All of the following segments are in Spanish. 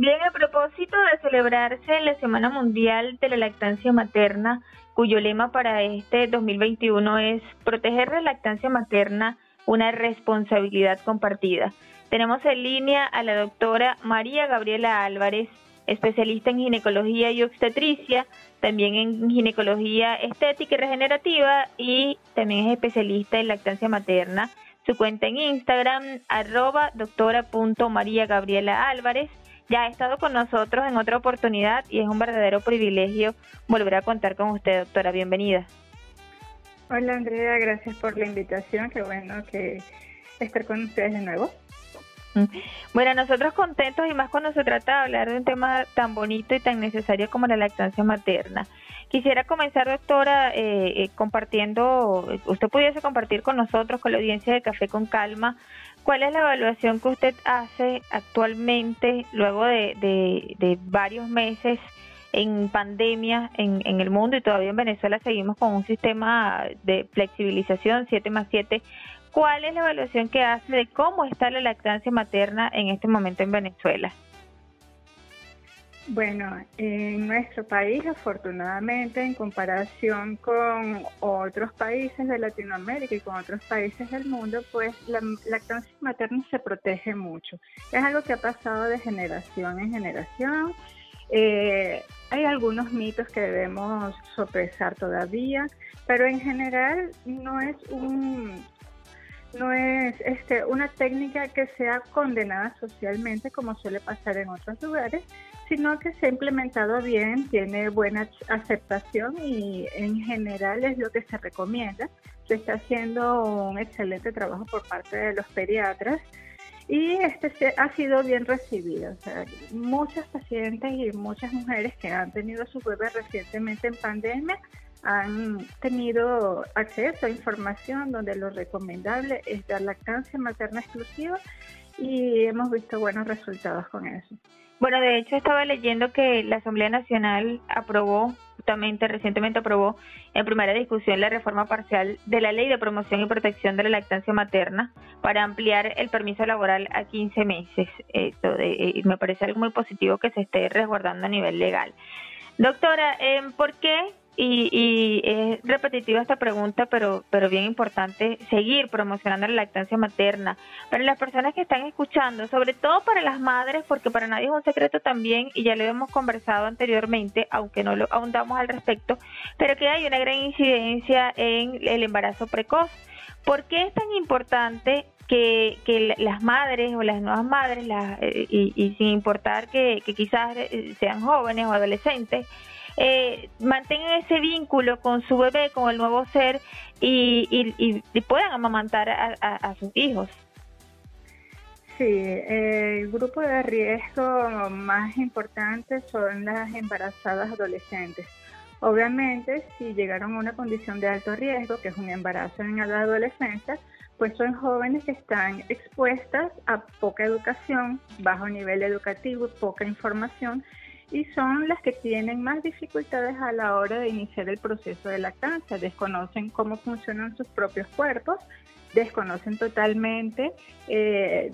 Bien, a propósito de celebrarse la Semana Mundial de la Lactancia Materna, cuyo lema para este 2021 es proteger la lactancia materna, una responsabilidad compartida. Tenemos en línea a la doctora María Gabriela Álvarez, especialista en ginecología y obstetricia, también en ginecología estética y regenerativa y también es especialista en lactancia materna. Su cuenta en Instagram, arroba doctora Álvarez ya ha estado con nosotros en otra oportunidad y es un verdadero privilegio volver a contar con usted, doctora. Bienvenida. Hola Andrea, gracias por la invitación. Qué bueno que estar con ustedes de nuevo. Mm. Bueno, nosotros contentos y más cuando se trata de hablar de un tema tan bonito y tan necesario como la lactancia materna. Quisiera comenzar, doctora, eh, eh, compartiendo, usted pudiese compartir con nosotros, con la audiencia de Café con Calma, ¿Cuál es la evaluación que usted hace actualmente, luego de, varios meses en pandemia en, en, el mundo y todavía en Venezuela seguimos con un sistema de flexibilización 7 más 7? ¿Cuál es la evaluación que hace de cómo está la lactancia materna en este momento en Venezuela? Bueno, en nuestro país, afortunadamente, en comparación con otros países de Latinoamérica y con otros países del mundo, pues la lactancia materna se protege mucho. Es algo que ha pasado de generación en generación. Eh, hay algunos mitos que debemos sopesar todavía, pero en general no es un no es este, una técnica que sea condenada socialmente como suele pasar en otros lugares, sino que se ha implementado bien, tiene buena aceptación y en general es lo que se recomienda. Se está haciendo un excelente trabajo por parte de los pediatras y este ha sido bien recibido. O sea, pacientes y muchas mujeres que han tenido a sus bebés recientemente en pandemia han tenido acceso a información donde lo recomendable es dar lactancia materna exclusiva y hemos visto buenos resultados con eso. Bueno, de hecho estaba leyendo que la Asamblea Nacional aprobó, justamente recientemente aprobó en primera discusión la reforma parcial de la Ley de Promoción y Protección de la Lactancia Materna para ampliar el permiso laboral a 15 meses. Esto eh, me parece algo muy positivo que se esté resguardando a nivel legal. Doctora, eh, ¿por qué y, y, es repetitiva esta pregunta, pero, pero bien importante, seguir promocionando la lactancia materna. Para las personas que están escuchando, sobre todo para las madres, porque para nadie es un secreto también, y ya lo hemos conversado anteriormente, aunque no lo ahondamos al respecto, pero que hay una gran incidencia en el embarazo precoz. ¿Por qué es tan importante que, que las madres o las nuevas madres, las, eh, y, sin importar que, que quizás eh, sean jóvenes o adolescentes, eh, mantengan ese vínculo con su bebé, con el nuevo ser y, y, puedan amamantar a, sus hijos. Sí, el grupo de riesgo más importante son las embarazadas adolescentes. Obviamente, si llegaron a una condición de alto riesgo, que es un embarazo en la adolescencia, pues son jóvenes que están expuestas a poca educación, bajo nivel educativo, poca información y son las que tienen más dificultades a la hora de iniciar el proceso de lactancia. Desconocen cómo funcionan sus propios cuerpos, desconocen totalmente eh,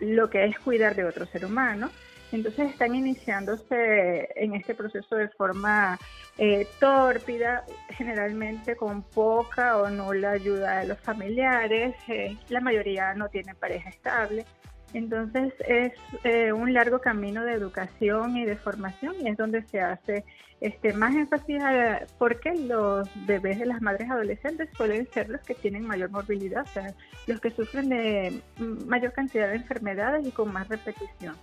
lo que es cuidar de otro ser humano. Entonces están iniciándose en este proceso de forma eh, tórpida, generalmente con poca o nula ayuda de los familiares. Eh, la mayoría no tiene pareja estable. Entonces es eh, un largo camino de educación y de formación y es donde se hace este, más énfasis a, porque los bebés de las madres adolescentes suelen ser los que tienen mayor morbilidad, o sea, los que sufren de mayor cantidad de enfermedades y con más repetición.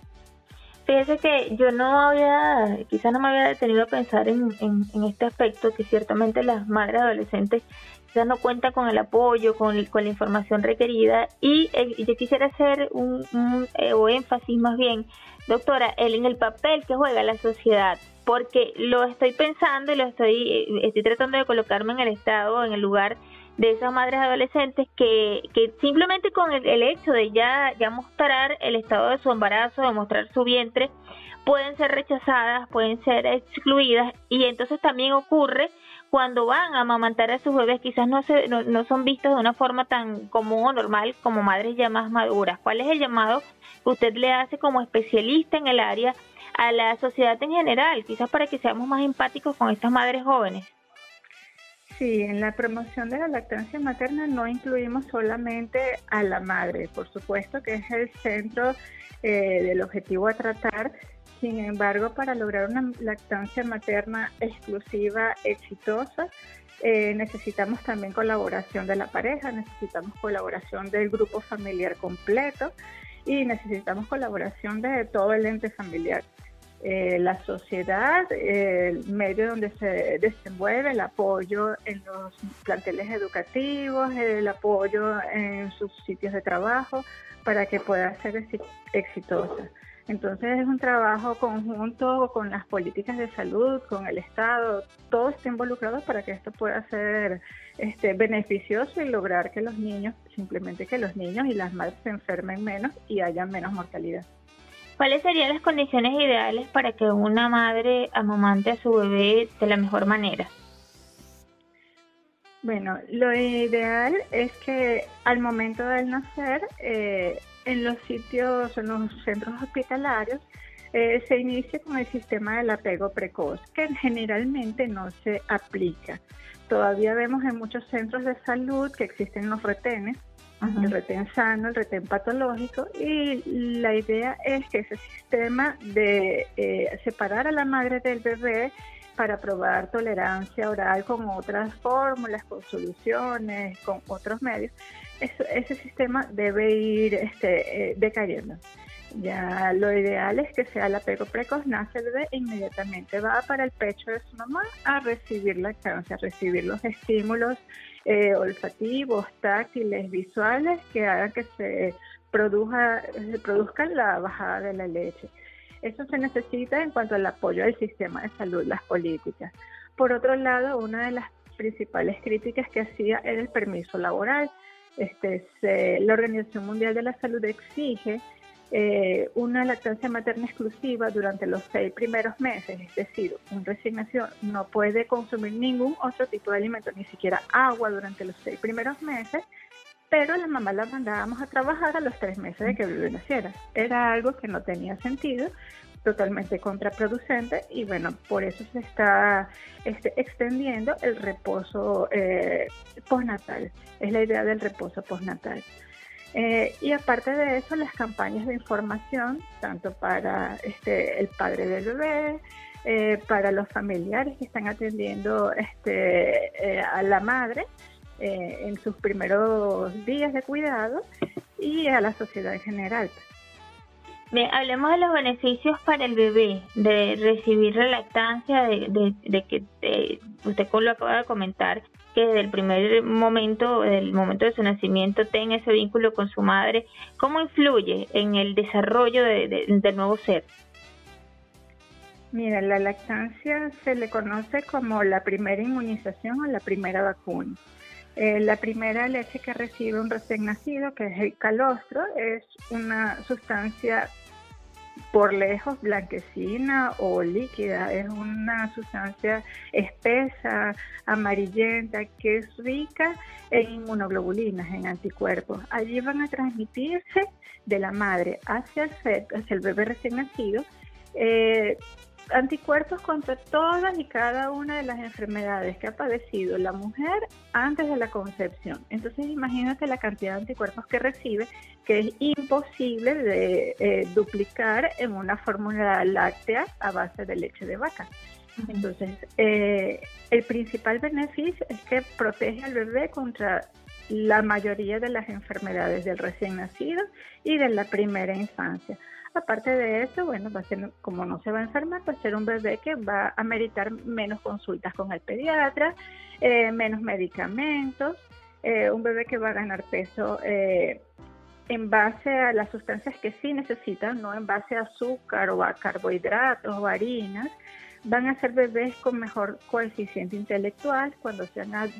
Fíjese que yo no había, quizás no me había detenido a pensar en, en este aspecto, que ciertamente las madres adolescentes no cuenta con el apoyo, con, con la información requerida. Y eh, yo quisiera hacer un, eh, o énfasis más bien, doctora, el, en el papel que juega la sociedad, porque lo estoy pensando y lo estoy, eh, estoy tratando de colocarme en el estado, en el lugar de esas madres adolescentes que, que simplemente con el, el, hecho de ya, ya mostrar el estado de su embarazo, de mostrar su vientre, pueden ser rechazadas, pueden ser excluidas y entonces también ocurre cuando van a amamantar a sus bebés quizás no, se, no, son vistos de una forma tan común o normal como madres ya más maduras. ¿Cuál es el llamado que usted le hace como especialista en el área a la sociedad en general, quizás para que seamos más empáticos con estas madres jóvenes. Sí, en la promoción de la lactancia materna no incluimos solamente a la madre, por supuesto que es el centro eh, del objetivo a tratar, sin embargo, para lograr una lactancia materna exclusiva, exitosa, eh, necesitamos también colaboración de la pareja, necesitamos colaboración del grupo familiar completo y necesitamos colaboración de todo el ente familiar. Eh, la sociedad, el medio donde se desenvuelve, el apoyo en los planteles educativos, el apoyo en sus sitios de trabajo para que pueda ser exitosa. Entonces es un trabajo conjunto con las políticas de salud, con el Estado, todo está involucrado para que esto pueda ser este, beneficioso y lograr que los niños, simplemente que los niños y las madres se enfermen menos y haya menos mortalidad. ¿Cuáles serían las condiciones ideales para que una madre amamante a su bebé de la mejor manera? Bueno, lo ideal es que al momento del nacer eh, en los sitios, en los centros hospitalarios, eh, se inicia con el sistema del apego precoz, que generalmente no se aplica. Todavía vemos en muchos centros de salud que existen los retenes, el retén sano, el retén patológico, y la idea es que ese sistema de eh, separar a la madre del bebé para probar tolerancia oral con otras fórmulas, con soluciones, con otros medios, ese sistema debe ir este, eh, decayendo. Ya lo ideal es que sea el apego precoz, nace el bebé e inmediatamente va para el pecho de su mamá a recibir la lactancia, a recibir los estímulos eh, olfativos, táctiles, visuales que hagan que se produzca, se produzca la bajada de la leche. Eso se necesita en cuanto al apoyo del sistema de salud, las políticas. Por otro lado, una de las principales críticas que hacía era el permiso laboral. Este, la Organización Mundial de la Salud exige eh, una lactancia materna exclusiva durante los seis primeros meses, es decir, un recién nacido no puede consumir ningún otro tipo de alimento, ni siquiera agua durante los seis primeros meses, pero la mamá la mandábamos a trabajar a los tres meses de que bebé naciera. Era algo que no tenía sentido, totalmente contraproducente y bueno, por eso se está este, extendiendo el reposo eh, postnatal. Es la idea del reposo postnatal. Eh, y aparte de eso, las campañas de información, tanto para este, el padre del bebé, eh, para los familiares que están atendiendo este, eh, a la madre en sus primeros días de cuidado y a la sociedad en general. Bien, hablemos de los beneficios para el bebé de recibir la lactancia, de, de, que usted lo acaba de comentar, que desde el primer momento, el momento de su nacimiento, tenga ese vínculo con su madre, ¿cómo influye en el desarrollo del nuevo ser? Mira, la lactancia se le conoce como la primera inmunización o la primera vacuna. Eh, la primera leche que recibe un recién nacido, que es el calostro, es una sustancia por lejos blanquecina o líquida, es una sustancia espesa, amarillenta, que es rica en inmunoglobulinas, en anticuerpos. Allí van a transmitirse de la madre hacia el, hacia el bebé recién nacido eh, anticuerpos contra todas y cada una de las enfermedades que ha padecido la mujer antes de la concepción. Entonces imagínate la cantidad de anticuerpos que recibe, que es imposible de eh, duplicar en una fórmula láctea a base de leche de vaca. Entonces, eh, el principal beneficio es que protege al bebé contra la mayoría de las enfermedades del recién nacido y de la primera infancia. Aparte de eso, bueno, va a ser, como no se va a enfermar, va a ser un bebé que va a meritar menos consultas con el pediatra, eh, menos medicamentos, eh, un bebé que va a ganar peso eh, en base a las sustancias que sí necesitan, no en base a azúcar o a carbohidratos o harinas. Van a ser bebés con mejor coeficiente intelectual cuando sean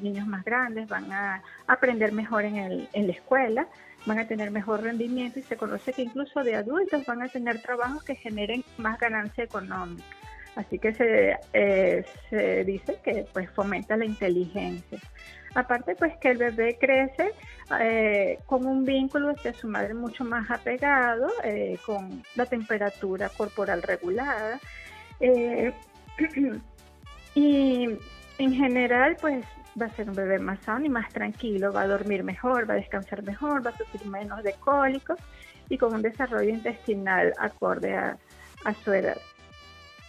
niños más grandes, van a aprender mejor en, el, en la escuela van a tener mejor rendimiento y se conoce que incluso de adultos van a tener trabajos que generen más ganancia económica. Así que se, eh, dice que pues fomenta la inteligencia. Aparte, pues que el bebé crece eh, con un vínculo hacia su madre mucho más apegado, eh, con la temperatura corporal regulada. Y en general, pues va a ser un bebé más sano y más tranquilo, va a dormir mejor, va a descansar mejor, va a sufrir menos de cólicos y con un desarrollo intestinal acorde a su edad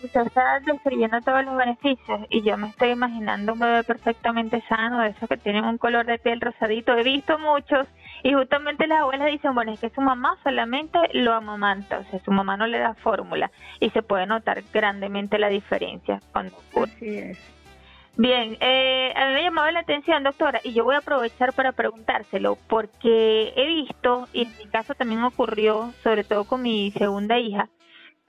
usted está describiendo todos los beneficios y yo me estoy imaginando un bebé perfectamente sano, de esos que tienen un color de piel rosadito. He visto muchos y justamente las abuelas dicen, bueno, es que su mamá solamente lo amamanta, o sea, su mamá no le da fórmula y se puede notar grandemente la diferencia cuando Así es. Bien, eh, a mí me llamaba la atención, doctora, y yo voy a aprovechar para preguntárselo, porque he visto, y en mi caso también ocurrió, sobre todo con mi segunda hija,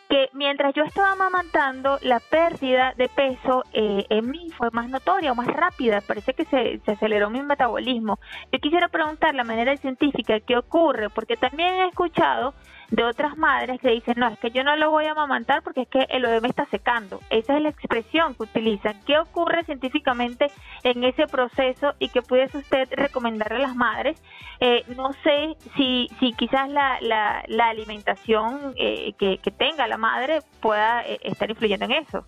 que mientras yo estaba amamantando, la pérdida de peso eh, en mí fue más notoria o más rápida. Parece que se, se, aceleró mi metabolismo. Yo quisiera preguntar la manera científica qué ocurre, porque también he escuchado de otras madres que dicen, no, es que yo no lo voy a amamantar porque es que el bebé me está secando. Esa es la expresión que utilizan. ¿Qué ocurre científicamente en ese proceso y qué pudiese usted recomendarle a las madres? Eh, no sé si, si quizás la, la, la alimentación eh, que, que, tenga la madre pueda eh, estar influyendo en eso.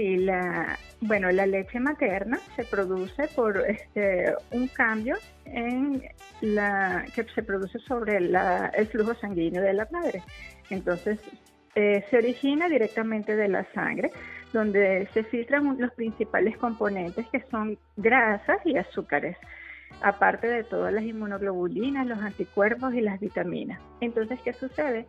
Sí, la, bueno, la leche materna se produce por este, un cambio en la que se produce sobre el flujo sanguíneo de la madre. Entonces, eh, se origina directamente de la sangre, donde se filtran los principales componentes que son grasas y azúcares, aparte de todas las inmunoglobulinas, los anticuerpos y las vitaminas. Entonces, ¿qué sucede?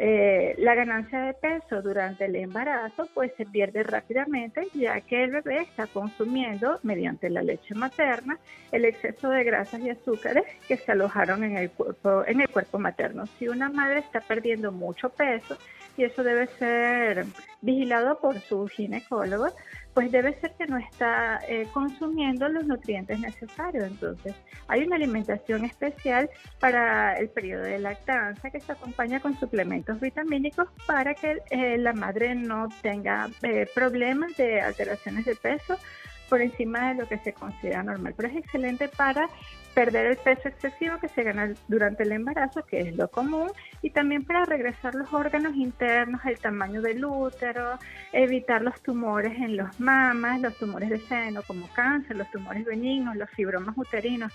Eh, la ganancia de peso durante el embarazo pues se pierde rápidamente ya que el bebé está consumiendo mediante la leche materna el exceso de grasas y azúcares que se alojaron en el cuerpo en el cuerpo materno. Si una madre está perdiendo mucho peso y eso debe ser vigilado por su ginecólogo, pues debe ser que no está eh, consumiendo los nutrientes necesarios. Entonces, hay una alimentación especial para el periodo de lactancia que se acompaña con suplementos vitamínicos para que eh, la madre no tenga eh, problemas de alteraciones de peso por encima de lo que se considera normal. Pero es excelente para perder el peso excesivo que se gana durante el embarazo, que es lo común, y también para regresar los órganos internos, el tamaño del útero, evitar los tumores en los mamas, los tumores de seno como cáncer, los tumores benignos, los fibromas uterinos.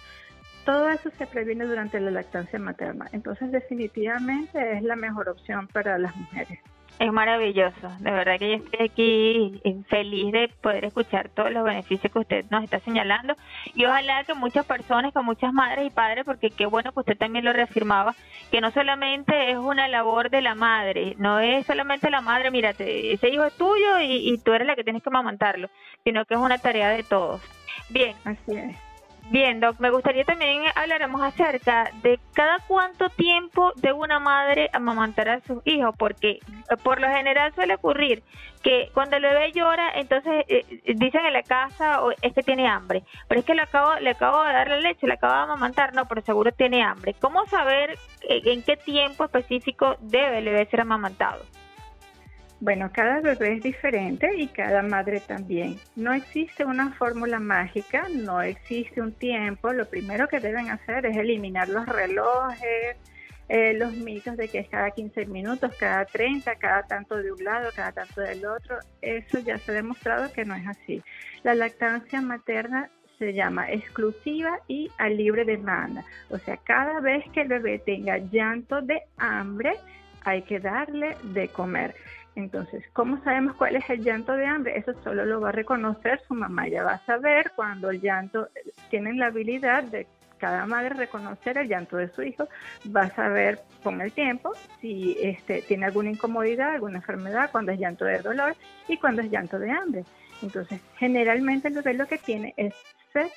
Todo eso se previene durante la lactancia materna. Entonces definitivamente es la mejor opción para las mujeres. Es maravilloso, de verdad que yo estoy aquí feliz de poder escuchar todos los beneficios que usted nos está señalando y ojalá que muchas personas, que muchas madres y padres, porque qué bueno que usted también lo reafirmaba, que no solamente es una labor de la madre, no es solamente la madre, mírate, ese hijo es tuyo y, y tú eres la que tienes que amamantarlo, sino que es una tarea de todos. Bien. Así es. Bien, Doc, me gustaría también habláramos acerca de cada cuánto tiempo debe una madre amamantar a sus hijos, porque eh, por lo general suele ocurrir que cuando el bebé llora, entonces eh, dicen en la casa es que tiene hambre, pero es que le acabo, le acabo de dar la leche, le acabo de amamantar, no, pero seguro tiene hambre. ¿Cómo saber eh, en qué tiempo específico debe el bebé ser amamantado? Bueno, cada bebé es diferente y cada madre también. No existe una fórmula mágica, no existe un tiempo. Lo primero que deben hacer es eliminar los relojes, eh, los mitos de que es cada 15 minutos, cada 30, cada tanto de un lado, cada tanto del otro. Eso ya se ha demostrado que no es así. La lactancia materna se llama exclusiva y a libre demanda. O sea, cada vez que el bebé tenga llanto de hambre, hay que darle de comer. Entonces, ¿cómo sabemos cuál es el llanto de hambre? Eso solo lo va a reconocer su mamá. Ya va a saber cuando el llanto, tienen la habilidad de cada madre reconocer el llanto de su hijo, va a saber con el tiempo si este, tiene alguna incomodidad, alguna enfermedad, cuando es llanto de dolor y cuando es llanto de hambre. Entonces, generalmente el bebé lo que tiene es sed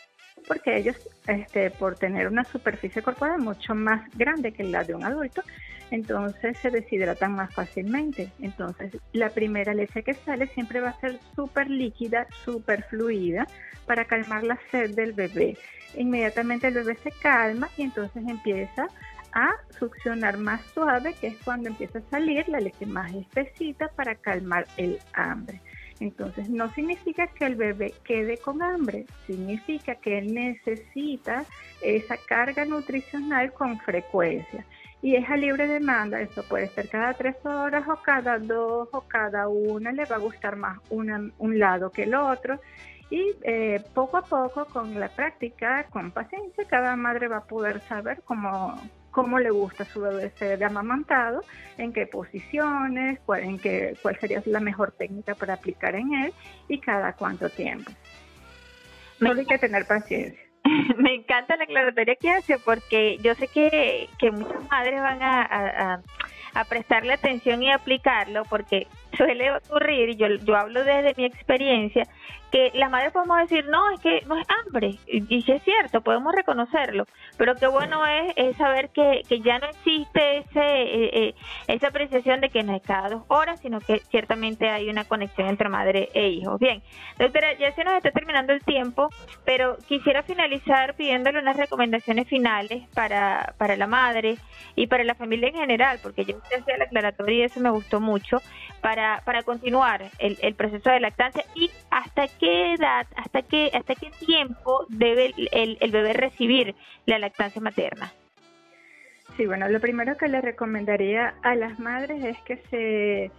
porque ellos, este, por tener una superficie corporal mucho más grande que la de un adulto, entonces se deshidratan más fácilmente. Entonces, la primera leche que sale siempre va a ser súper líquida, súper fluida, para calmar la sed del bebé. Inmediatamente el bebé se calma y entonces empieza a succionar más suave, que es cuando empieza a salir la leche más espesita para calmar el hambre. Entonces, no significa que el bebé quede con hambre, significa que él necesita esa carga nutricional con frecuencia. Y es a libre demanda, eso puede ser cada tres horas o cada dos o cada una, le va a gustar más un lado que el otro. Y eh, poco a poco, con la práctica, con paciencia, cada madre va a poder saber cómo, cómo le gusta a su bebé ser amamantado, en qué posiciones, cuál, en qué, cuál sería la mejor técnica para aplicar en él y cada cuánto tiempo. Solo hay que tener paciencia. Me encanta la aclaratoria que hace porque yo sé que, que muchas madres van a, a, a prestarle atención y aplicarlo porque suele ocurrir, yo, yo hablo desde mi experiencia, que las madres podemos decir, no, es que no es hambre, y, sí es cierto, podemos reconocerlo, pero qué bueno es, es saber que, que ya no existe ese, eh, eh, esa apreciación de que no es cada dos horas, sino que ciertamente hay una conexión entre madre e hijo. Bien, doctora, ya se nos está terminando el tiempo, pero quisiera finalizar pidiéndole unas recomendaciones finales para, para la madre y para la familia en general, porque yo usted hacía la aclaratoria y eso me gustó mucho, para, para continuar el, el proceso de lactancia y hasta qué edad, hasta qué, hasta qué tiempo debe el, bebé recibir la lactancia materna. Sí, bueno, lo primero que le recomendaría a las madres es que se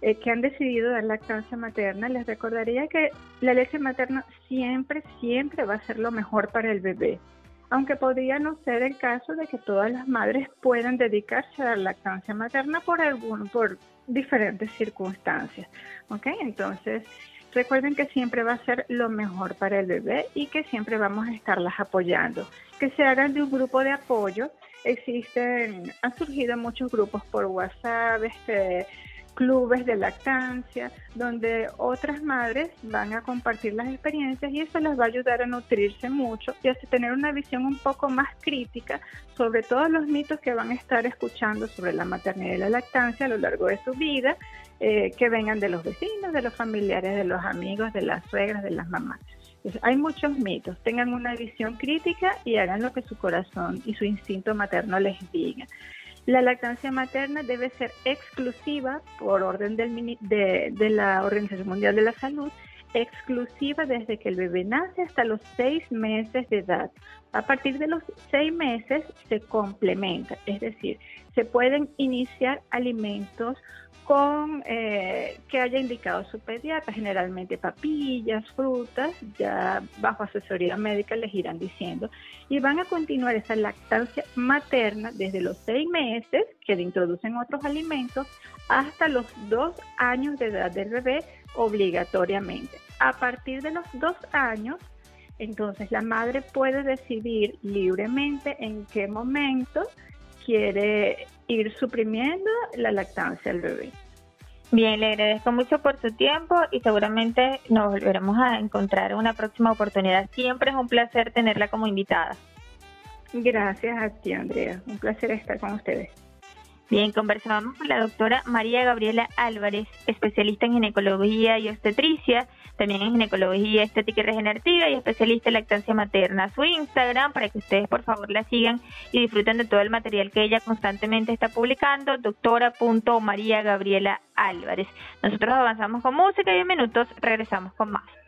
eh, que han decidido dar lactancia materna, les recordaría que la leche materna siempre, siempre va a ser lo mejor para el bebé, aunque podría no ser el caso de que todas las madres puedan dedicarse a dar lactancia materna por algún, por diferentes circunstancias, ¿ok? Entonces, Recuerden que siempre va a ser lo mejor para el bebé y que siempre vamos a estarlas apoyando. Que se hagan de un grupo de apoyo. Existen, han surgido muchos grupos por WhatsApp, este, clubes de lactancia, donde otras madres van a compartir las experiencias y eso les va a ayudar a nutrirse mucho y a tener una visión un poco más crítica sobre todos los mitos que van a estar escuchando sobre la maternidad y la lactancia a lo largo de su vida, eh, que vengan de los vecinos, de los familiares, de los amigos, de las suegras, de las mamás. hay muchos mitos, tengan una visión crítica y hagan lo que su corazón y su instinto materno les diga. La lactancia materna debe ser exclusiva por orden del, de, de la Organización Mundial de la Salud exclusiva desde que el bebé nace hasta los seis meses de edad. A partir de los seis meses se complementa, es decir, se pueden iniciar alimentos con eh, que haya indicado su pediatra, generalmente papillas, frutas, ya bajo asesoría médica les irán diciendo, y van a continuar esa lactancia materna desde los seis meses, que le introducen otros alimentos, hasta los dos años de edad del bebé obligatoriamente. A partir de los dos años, entonces la madre puede decidir libremente en qué momento quiere ir suprimiendo la lactancia del bebé. Bien, le agradezco mucho por su tiempo y seguramente nos volveremos a encontrar en una próxima oportunidad. Siempre es un placer tenerla como invitada. Gracias a ti, Andrea. Un placer estar con ustedes. Bien, conversábamos con la doctora María Gabriela Álvarez, especialista en ginecología y obstetricia, también en ginecología estética y regenerativa y especialista en lactancia materna. Su Instagram, para que ustedes por favor la sigan y disfruten de todo el material que ella constantemente está publicando, doctora.maría Gabriela Álvarez. Nosotros avanzamos con música y en minutos regresamos con más.